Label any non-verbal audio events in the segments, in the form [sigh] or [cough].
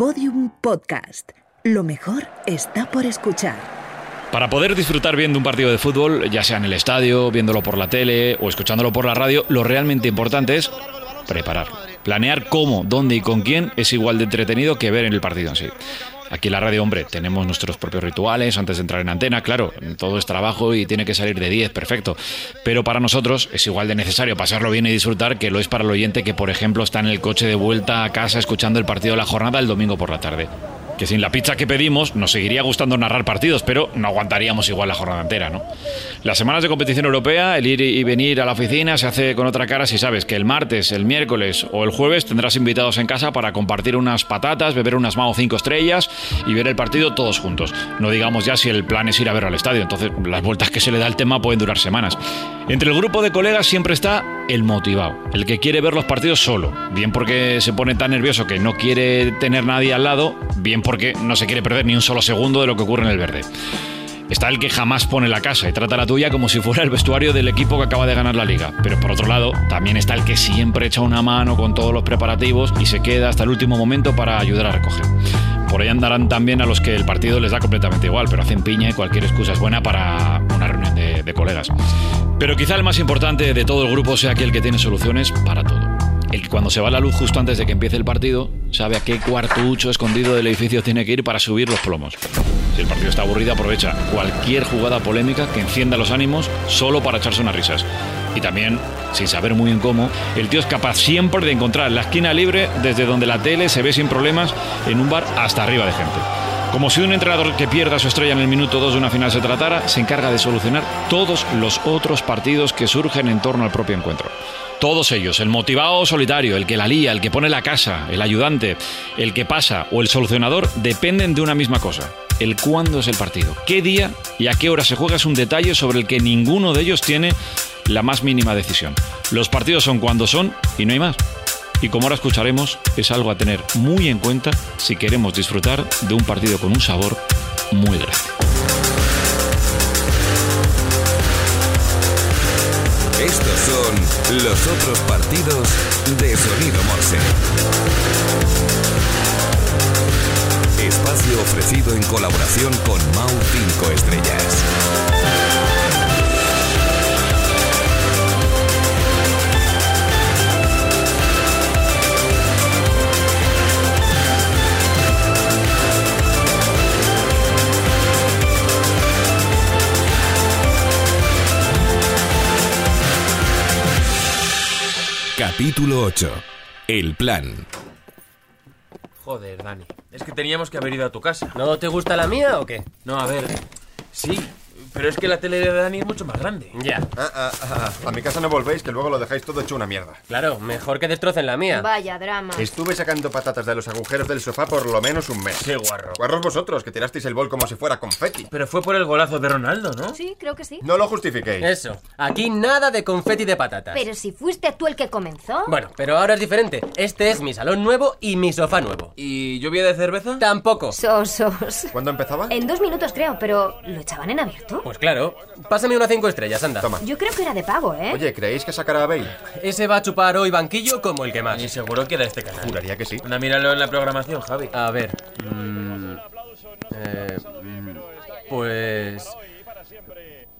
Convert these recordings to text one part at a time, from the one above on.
Podium Podcast. Lo mejor está por escuchar. Para poder disfrutar bien de un partido de fútbol, ya sea en el estadio, viéndolo por la tele o escuchándolo por la radio, lo realmente importante es preparar. Planear cómo, dónde y con quién es igual de entretenido que ver en el partido en sí. Aquí en la radio, hombre, tenemos nuestros propios rituales antes de entrar en antena, claro, todo es trabajo y tiene que salir de 10, perfecto. Pero para nosotros es igual de necesario pasarlo bien y disfrutar que lo es para el oyente que, por ejemplo, está en el coche de vuelta a casa escuchando el partido de la jornada el domingo por la tarde que sin la pizza que pedimos nos seguiría gustando narrar partidos, pero no aguantaríamos igual la jornada entera, ¿no? Las semanas de competición europea, el ir y venir a la oficina se hace con otra cara si sabes que el martes, el miércoles o el jueves tendrás invitados en casa para compartir unas patatas, beber unas Mao cinco estrellas y ver el partido todos juntos. No digamos ya si el plan es ir a ver al estadio, entonces las vueltas que se le da al tema pueden durar semanas. Entre el grupo de colegas siempre está el motivado, el que quiere ver los partidos solo, bien porque se pone tan nervioso que no quiere tener nadie al lado, bien porque no se quiere perder ni un solo segundo de lo que ocurre en el verde. Está el que jamás pone la casa y trata la tuya como si fuera el vestuario del equipo que acaba de ganar la liga. Pero por otro lado, también está el que siempre echa una mano con todos los preparativos y se queda hasta el último momento para ayudar a recoger. Por ahí andarán también a los que el partido les da completamente igual, pero hacen piña y cualquier excusa es buena para una reunión de, de colegas. Pero quizá el más importante de todo el grupo sea aquel que tiene soluciones para todo. El que cuando se va la luz justo antes de que empiece el partido, sabe a qué cuartucho escondido del edificio tiene que ir para subir los plomos. Si el partido está aburrido, aprovecha cualquier jugada polémica que encienda los ánimos solo para echarse unas risas. Y también, sin saber muy bien cómo, el tío es capaz siempre de encontrar la esquina libre desde donde la tele se ve sin problemas en un bar hasta arriba de gente. Como si un entrenador que pierda su estrella en el minuto 2 de una final se tratara, se encarga de solucionar todos los otros partidos que surgen en torno al propio encuentro. Todos ellos, el motivado solitario, el que la lía, el que pone la casa, el ayudante, el que pasa o el solucionador, dependen de una misma cosa. El cuándo es el partido, qué día y a qué hora se juega es un detalle sobre el que ninguno de ellos tiene la más mínima decisión. Los partidos son cuando son y no hay más. Y como ahora escucharemos, es algo a tener muy en cuenta si queremos disfrutar de un partido con un sabor muy grande. Estos son los otros partidos de Sonido Morse. Espacio ofrecido en colaboración con Mau 5 Estrellas. Capítulo 8. El plan. Joder, Dani. Es que teníamos que haber ido a tu casa. ¿No te gusta la mía o qué? No, a ver. Sí, pero es que la tele de Dani es mucho más grande. Ya. Ah, ah, ah, a mi casa no volvéis, que luego lo dejáis todo hecho una mierda. Claro, mejor que destrocen la mía. Vaya drama. Estuve sacando patatas de los agujeros del sofá por lo menos un mes. Qué guarro. Guarros vosotros, que tirasteis el bol como si fuera confeti. Pero fue por el golazo de Ronaldo, ¿no? Sí, creo que sí. No lo justifiquéis. Eso. Aquí nada de confeti de patatas. Pero si fuiste tú el que comenzó. Bueno, pero ahora es diferente. Este es mi salón nuevo y mi sofá nuevo. ¿Y lluvia de cerveza? Tampoco. Sosos. ¿Cuándo empezaba? En dos minutos creo, pero ¿lo echaban en abierto? Pues claro. Pásame una cinco estrellas, anda. Toma. Yo creo que era de pago, ¿eh? Oye, ¿creéis que sacará a Bale? Ese va a chupar hoy banquillo como el que más. Y seguro que era este canal. Juraría que sí. Anda, míralo en la programación, Javi. A ver. mm, eh, mm, pues.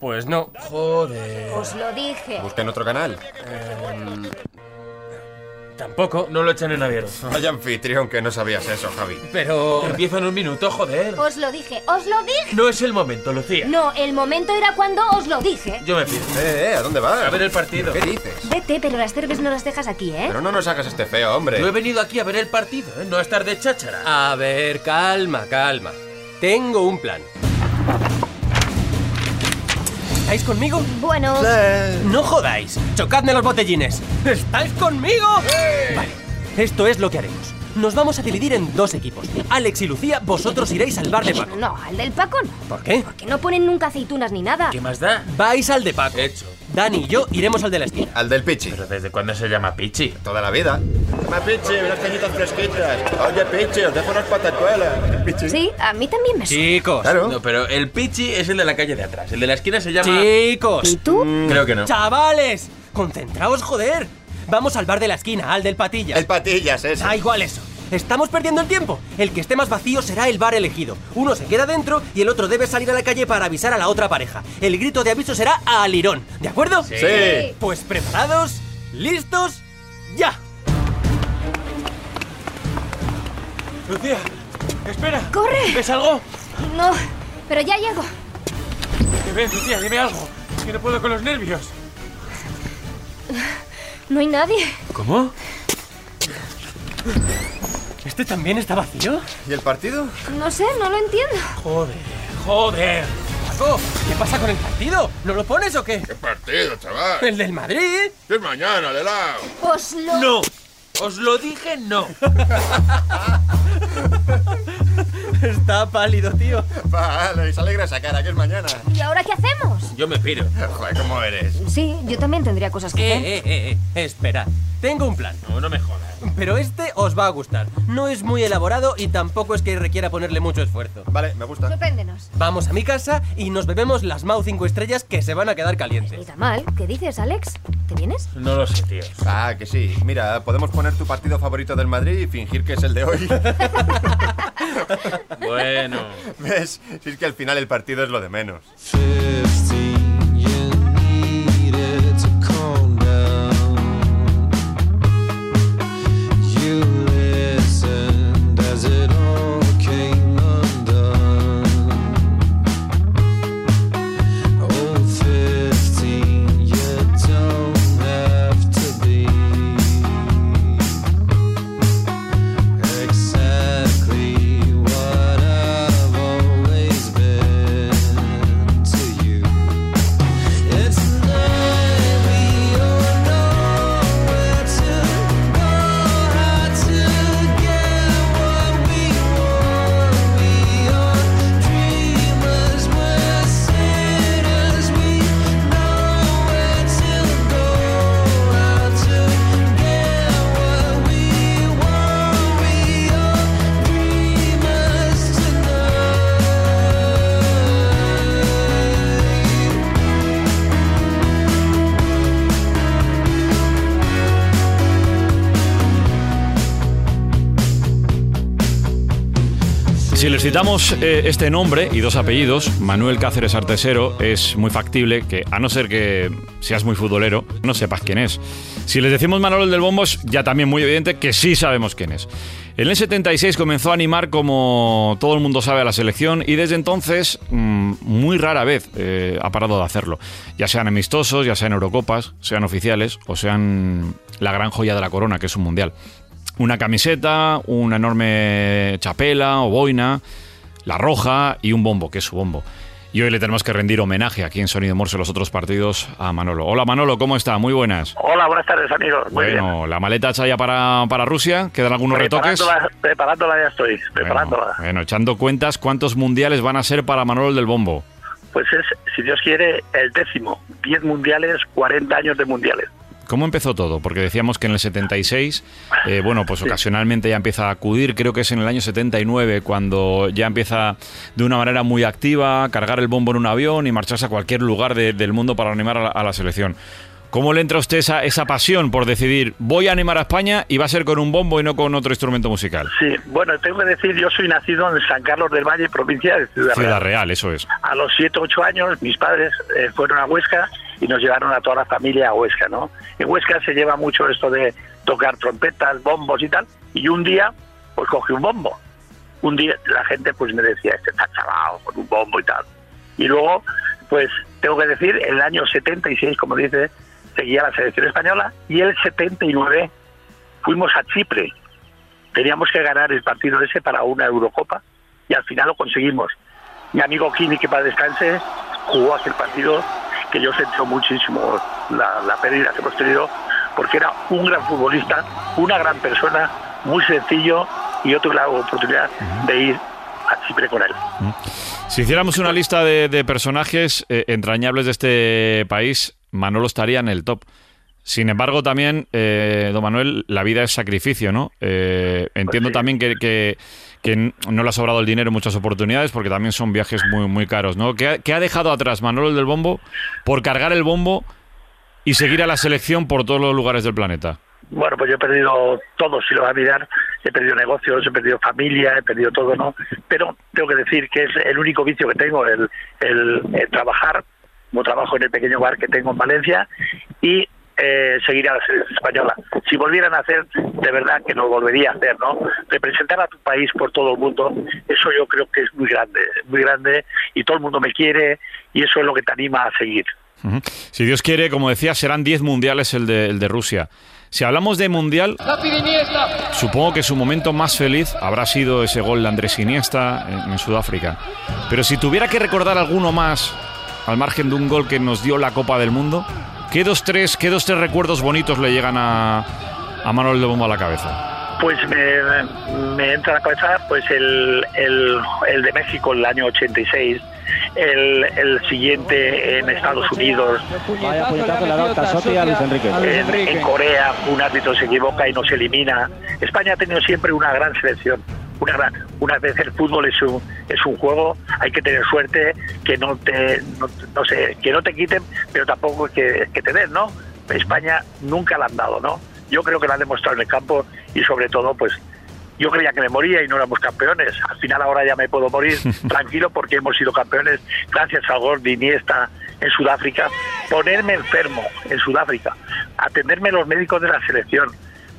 Pues no. Joder. Os lo dije. Busquen otro canal. Tampoco. No lo echan en abierto. Vaya anfitrión que no sabías eso, Javi. Pero. Empieza en un minuto, joder. Os lo dije. Os lo dije. No es el momento, Lucía. No, el momento era cuando os lo dije. Yo me pido. Eh, eh, ¿a dónde vas? A ver el partido. ¿Qué dices? Vete, pero las cervezas no las dejas aquí, ¿eh? Pero no nos hagas este feo, hombre. Yo he venido aquí a ver el partido, ¿eh? No a estar de cháchara. A ver, calma, calma. Tengo un plan. ¿Estáis conmigo? Bueno, No jodáis. Chocadme los botellines. ¿Estáis conmigo? Vale. Esto es lo que haremos. Nos vamos a dividir en dos equipos. Alex y Lucía, vosotros iréis al bar de Paco. no, al del Paco no. ¿Por qué? Que no ponen nunca aceitunas ni nada. ¿Qué más da? Vais al de Paco. Hecho. Dani y yo iremos al de la esquina. Al del Pichi. ¿Pero desde cuándo se llama Pichi? Toda la vida. Toma, Pichi, unas cañitas fresquitas. Oye, Pichi, os dejo unas patachuelas. Pichi. Sí, a mí también me suena. Chicos. Claro. No, pero el Pichi es el de la calle de atrás. El de la esquina se llama... Chicos. ¿Y tú? Creo que no. Chavales. Concentraos, joder. Vamos al bar de la esquina, al del Patillas. El Patillas ese. Da igual eso. Estamos perdiendo el tiempo. El que esté más vacío será el bar elegido. Uno se queda dentro y el otro debe salir a la calle para avisar a la otra pareja. El grito de aviso será a Alirón. ¿De acuerdo? Sí. Pues preparados, listos, ya. Lucía, espera. ¡Corre! ¿Ves algo? No, pero ya llego. ¿Qué ves, Lucía? Dime algo. Que no puedo con los nervios. No hay nadie. ¿Cómo? ¿Este también está vacío? ¿Y el partido? No sé, no lo entiendo. Joder, joder. Paco, ¿qué pasa con el partido? ¿No lo pones o qué? ¿Qué partido, chaval? ¿El del Madrid? Es mañana, de lado. Os lo... No. Os lo dije, no. [laughs] [laughs] Está pálido, tío. Vale, y se alegra esa cara, que es mañana. ¿Y ahora qué hacemos? Yo me piro. Joder, ¿cómo eres? Sí, yo también tendría cosas que hacer. Eh, eh, eh, eh. Esperad. Tengo un plan. No, no me jodas. Pero este os va a gustar. No es muy elaborado y tampoco es que requiera ponerle mucho esfuerzo. Vale, me gusta. Sorpréndenos. Vamos a mi casa y nos bebemos las Mau 5 estrellas que se van a quedar Ni calientes. tan mal. ¿Qué dices, Alex? ¿Te vienes? No lo sé, tío. Ah, que sí. Mira, podemos poner tu partido favorito del Madrid y fingir que es el de hoy. [laughs] Bueno. [laughs] ¿Ves? Si es que al final el partido es lo de menos. Exactly Si les citamos eh, este nombre y dos apellidos, Manuel Cáceres Artesero, es muy factible que, a no ser que seas muy futbolero, no sepas quién es. Si les decimos Manuel del Bombo, es ya también muy evidente que sí sabemos quién es. En el 76 comenzó a animar, como todo el mundo sabe, a la selección y desde entonces, mm, muy rara vez eh, ha parado de hacerlo. Ya sean amistosos, ya sean Eurocopas, sean oficiales o sean la gran joya de la corona, que es un mundial una camiseta, una enorme chapela o boina, la roja y un bombo, que es su bombo. Y hoy le tenemos que rendir homenaje aquí en Sonido Morse los otros partidos a Manolo. Hola Manolo, ¿cómo está? Muy buenas. Hola, buenas tardes, amigos. Muy bien. Bueno, la maleta hecha ya para, para Rusia, quedan algunos retoques. Preparándola, ya estoy, preparándola. Bueno, bueno, echando cuentas, ¿cuántos mundiales van a ser para Manolo el del bombo? Pues es, si Dios quiere, el décimo. 10 mundiales, 40 años de mundiales. ¿Cómo empezó todo? Porque decíamos que en el 76, eh, bueno, pues ocasionalmente ya empieza a acudir, creo que es en el año 79 cuando ya empieza de una manera muy activa a cargar el bombo en un avión y marcharse a cualquier lugar de- del mundo para animar a la, a la selección. ¿Cómo le entra a usted esa, esa pasión por decidir, voy a animar a España y va a ser con un bombo y no con otro instrumento musical? Sí, bueno, tengo que decir, yo soy nacido en San Carlos del Valle, provincia de Ciudad, Ciudad Real. Real, eso es. A los 7 8 años, mis padres eh, fueron a Huesca y nos llevaron a toda la familia a Huesca, ¿no? En Huesca se lleva mucho esto de tocar trompetas, bombos y tal. Y un día, pues cogí un bombo. Un día la gente pues me decía, este está chalado con un bombo y tal. Y luego, pues tengo que decir, en el año 76, como dice, seguía la selección española y el 79 fuimos a Chipre. Teníamos que ganar el partido ese para una Eurocopa y al final lo conseguimos. Mi amigo Kini, que para descanse, jugó aquel partido que yo sentí muchísimo la, la pérdida que hemos tenido porque era un gran futbolista, una gran persona, muy sencillo y yo tuve la oportunidad de ir a Chipre con él. Si hiciéramos una lista de, de personajes eh, entrañables de este país, Manolo estaría en el top. Sin embargo, también, eh, don Manuel, la vida es sacrificio, ¿no? Eh, entiendo sí. también que, que- que no le ha sobrado el dinero en muchas oportunidades, porque también son viajes muy, muy caros, ¿no? ¿Qué ha, dejado atrás Manolo el del bombo por cargar el bombo y seguir a la selección por todos los lugares del planeta? Bueno, pues yo he perdido todo, si lo va a mirar, he perdido negocios, he perdido familia, he perdido todo, ¿no? Pero tengo que decir que es el único vicio que tengo, el, el, el trabajar, como trabajo en el pequeño bar que tengo en Valencia, y eh, seguir a la española. Si volvieran a hacer, de verdad que lo volvería a hacer, ¿no? Representar a tu país por todo el mundo, eso yo creo que es muy grande, muy grande, y todo el mundo me quiere, y eso es lo que te anima a seguir. Si Dios quiere, como decía, serán 10 mundiales el de, Rusia. Si hablamos de mundial, supongo que su momento más feliz habrá sido ese gol de Andrés Iniesta en Sudáfrica. Pero si tuviera que recordar alguno más, al margen de un gol que nos dio la Copa del Mundo, ¿qué dos, tres, qué dos, tres recuerdos bonitos le llegan a, a Manuel de Bombo a la cabeza? Pues me, me entra a la cabeza pues el, el, el de México el año 86, el, el siguiente en Estados Unidos, Vaya puñetazo le ha dado Casotti a Luis Enrique. en, en Corea un árbitro se equivoca y nos elimina. España ha tenido siempre una gran selección. Una gran, una vez el fútbol es un, es un juego, hay que tener suerte que no te no, no sé, que no te quiten, pero tampoco que, que te den, ¿no? España nunca la han dado, ¿no? Yo creo que la han demostrado en el campo y sobre todo pues yo creía que me moría y no éramos campeones. Al final ahora ya me puedo morir [laughs] tranquilo porque hemos sido campeones gracias al gol de Iniesta en Sudáfrica. Ponerme enfermo en Sudáfrica, atenderme los médicos de la selección,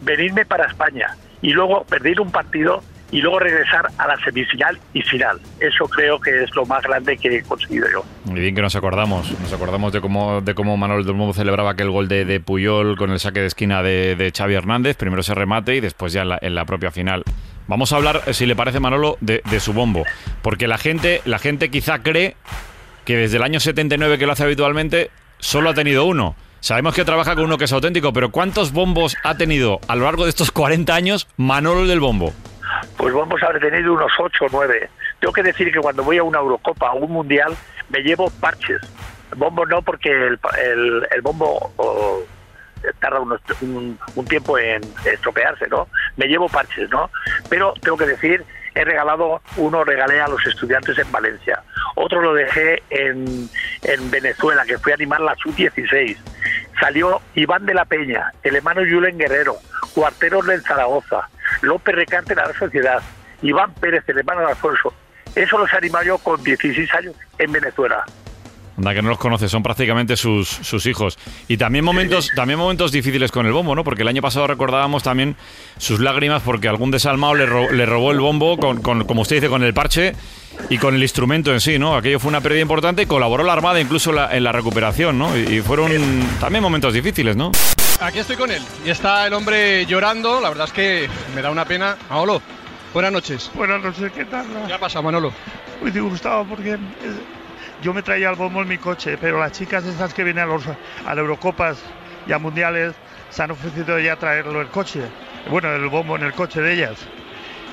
venirme para España y luego perder un partido y luego regresar a la semifinal y final. Eso creo que es lo más grande que he conseguido yo. Muy bien que nos acordamos. Nos acordamos de cómo, de cómo Manuel del Bombo celebraba aquel gol de, de Puyol con el saque de esquina de, de Xavi Hernández. Primero ese remate y después ya en la, en la propia final. Vamos a hablar, eh, si le parece Manolo, de, de su bombo. Porque la gente, la gente quizá cree que desde el año 79 que lo hace habitualmente, solo ha tenido uno. Sabemos que trabaja con uno que es auténtico, pero ¿cuántos bombos ha tenido a lo largo de estos 40 años Manolo del Bombo? Pues vamos a haber tenido unos 8 o 9. Tengo que decir que cuando voy a una Eurocopa o un Mundial me llevo parches. Bombo no, porque el, el, bombo o, tarda un tiempo en estropearse, ¿no? Me llevo parches, ¿no? Pero tengo que decir, he regalado, uno regalé a los estudiantes en Valencia, otro lo dejé en, en Venezuela, que fui a animar la Sub-16. Salió Iván de la Peña, el hermano Julen Guerrero, Cuarteros del Zaragoza, López Recarte de la Sociedad, Iván Pérez, de Alfonso. Eso los animé yo con 16 años en Venezuela. Anda, que no los conoce, son prácticamente sus, sus hijos. Y también momentos, también momentos difíciles con el bombo, ¿no? Porque el año pasado recordábamos también sus lágrimas porque algún desalmado le, ro- le robó el bombo, con, con- como usted dice, con el parche y con el instrumento en sí, ¿no? Aquello fue una pérdida importante y colaboró la Armada incluso en la, en la recuperación, ¿no? Y, y fueron también momentos difíciles, ¿no? Aquí estoy con él y está el hombre llorando. La verdad es que me da una pena. Manolo, buenas noches. Buenas noches, ¿qué tal? ¿Qué ha pasado, Manolo? Muy disgustado porque eh, yo me traía el bombo en mi coche, pero las chicas esas que vienen a, los, a las Eurocopas y a Mundiales se han ofrecido ya traerlo el coche. Bueno, el bombo en el coche de ellas.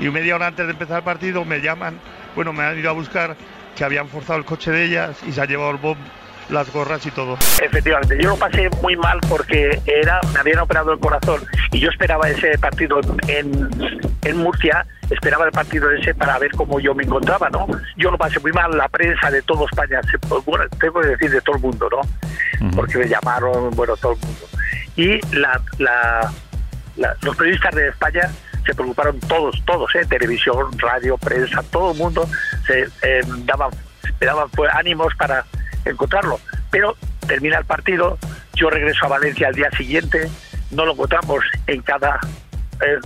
Y media hora antes de empezar el partido me llaman, bueno, me han ido a buscar que habían forzado el coche de ellas y se ha llevado el bombo, las gorras y todo. Efectivamente, yo lo pasé muy mal porque era, me habían operado el corazón y yo esperaba ese partido en, en Murcia, esperaba el partido ese para ver cómo yo me encontraba, ¿no? Yo lo pasé muy mal, la prensa de todo España, bueno, tengo que decir de todo el mundo, ¿no? Porque me llamaron, bueno, todo el mundo. Y la, la- la- los periodistas de España se preocuparon todos, todos, ¿eh? televisión, radio, prensa, todo el mundo se eh, daban, me daban pues, ánimos para encontrarlo. Pero termina el partido, yo regreso a Valencia al día siguiente, no lo encontramos en cada eh,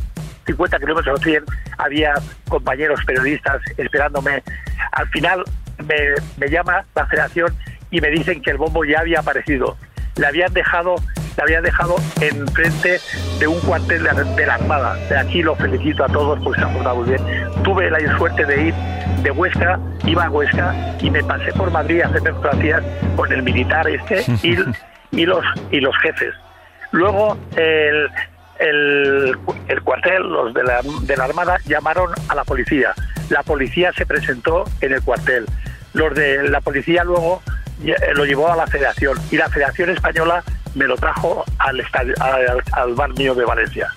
50 kilómetros o 100, había compañeros periodistas esperándome. Al final me, llama la federación y me dicen que el bombo ya había aparecido. Le habían dejado le habían dejado enfrente de un cuartel de, la Armada. De aquí los felicito a todos porque se han portado muy bien. Tuve la suerte de ir de Huesca, iba a Huesca y me pasé por Madrid a hacer fotografías con el militar este y, [laughs] y los y los jefes. Luego el, el, el cuartel, los de la, de la Armada, llamaron a la policía. La policía se presentó en el cuartel. Los de la policía luego lo llevó a la federación y la Federación Española me lo trajo al, estadio, al, al bar mío de Valencia.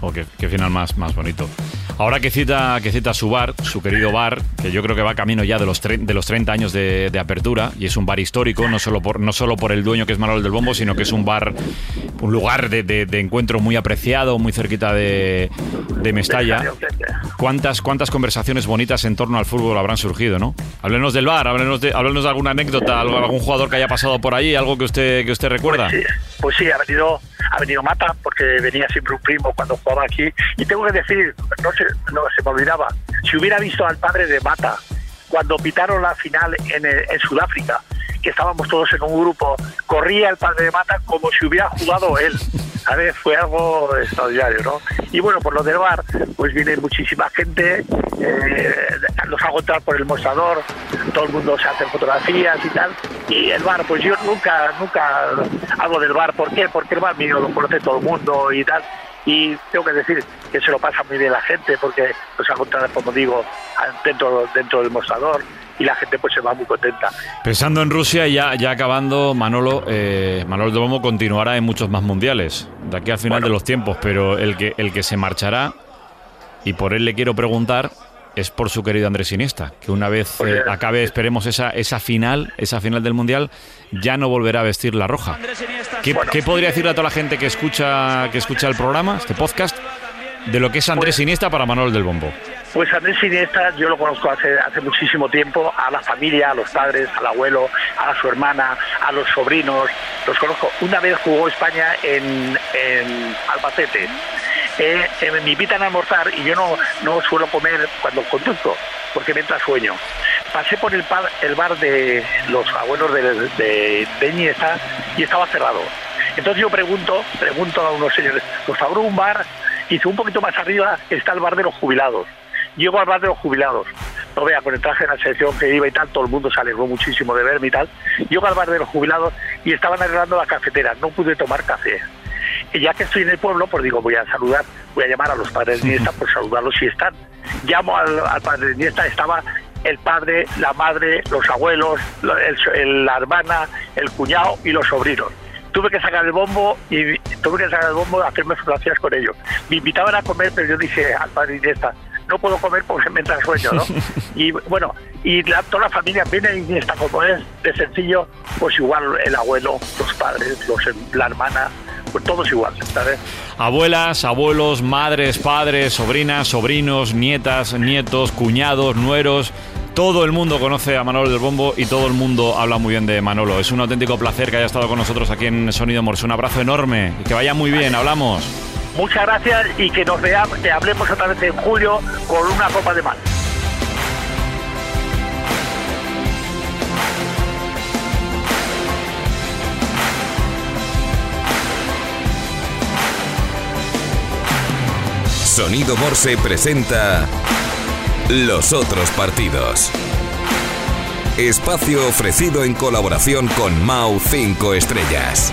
Oh, qué, qué final más, más bonito. Ahora que cita, que cita su bar, su querido bar, que yo creo que va camino ya de los, tre- de los 30 años de, de apertura, y es un bar histórico, no solo por, no solo por el dueño que es Manuel del Bombo, sino que es un bar, un lugar de, de- de encuentro muy apreciado, muy cerquita de Mestalla. ¿Cuántas, ¿Cuántas conversaciones bonitas en torno al fútbol habrán surgido, no? Háblenos del bar, háblenos de, háblenos de alguna anécdota, algún jugador que haya pasado por ahí, algo que usted, que usted recuerda. Sí, pues sí, ha venido, ha venido Mata, porque venía siempre un primo cuando jugaba aquí. Y tengo que decir, no se, no, se me olvidaba, si hubiera visto al padre de Mata cuando pitaron la final en, eh, en Sudáfrica, que estábamos todos en un grupo, corría el padre de Mata como si hubiera jugado él. ¿Sabes? Fue algo extraordinario, ¿no? Y bueno, por lo del bar, pues viene muchísima gente, eh, los hago entrar por el mostrador, todo el mundo se hace fotografías y tal. Y el bar, pues yo nunca, nunca hago del bar. ¿Por qué? Porque el bar mío lo conoce todo el mundo y tal. Y tengo que decir que se lo pasa muy bien la gente porque los entrar, como digo, dentro, dentro del mostrador y la gente pues se va muy contenta. Pensando en Rusia, ya, ya acabando, Manolo, eh, Manolo de Bombo continuará en muchos más mundiales, de aquí al final de los tiempos, pero el que, el que se marchará, y por él le quiero preguntar, es por su querido Andrés Iniesta, que una vez eh, acabe, esperemos, esa, esa final, esa final del Mundial, ya no volverá a vestir la roja. ¿Qué, qué podría decirle a toda la gente que escucha, que escucha el programa, este podcast, de lo que es Andrés Iniesta para Manolo del Bombo? Pues Andrés Iniesta yo lo conozco hace, hace muchísimo tiempo, a la familia, a los padres, al abuelo, a su hermana, a los sobrinos, los conozco. Una vez jugó España en, en Albacete. Eh, eh, me invitan a almorzar y yo no, no suelo comer cuando conduzco, porque me entra sueño. Pasé por el bar, el bar de los abuelos de, de, de y estaba cerrado. Entonces yo pregunto, pregunto a unos señores, por favor un bar, y un poquito más arriba está el bar de los jubilados. Llego al bar de los jubilados. No vea, con el traje de la selección que iba y tal, todo el mundo se alegró muchísimo de verme y tal. Llego al bar de los jubilados y estaban arreglando la cafetera. No pude tomar café. Y ya que estoy en el pueblo, pues digo, voy a saludar, voy a llamar a los padres de Iniesta por saludarlos si están. Llamo al, al padre de Iniesta, estaba el padre, la madre, los abuelos, la- el- el- la hermana, el cuñado y los sobrinos. Tuve que sacar el bombo y tuve que sacar el bombo a hacerme fotografías con ellos. Me invitaban a comer, pero yo dije al padre Iniesta, no puedo comer porque me entra sueño, ¿no? [laughs] y bueno, y la- toda la familia viene Iniesta como es, de sencillo, pues igual el abuelo, los padres, los, la hermana, pues todos igual, ¿sabes? Abuelas, abuelos, madres, padres, sobrinas, sobrinos, nietas, nietos, cuñados, nueros. Todo el mundo conoce a Manolo del Bombo y todo el mundo habla muy bien de Manolo. Es un auténtico placer que haya estado con nosotros aquí en Sonido Morse. Un abrazo enorme y que vaya muy bien. Hablamos. Muchas gracias y que nos veamos, que hablemos otra vez en julio con una copa de mar. Sonido Morse presenta Los otros partidos. Espacio ofrecido en colaboración con Mau 5 Estrellas.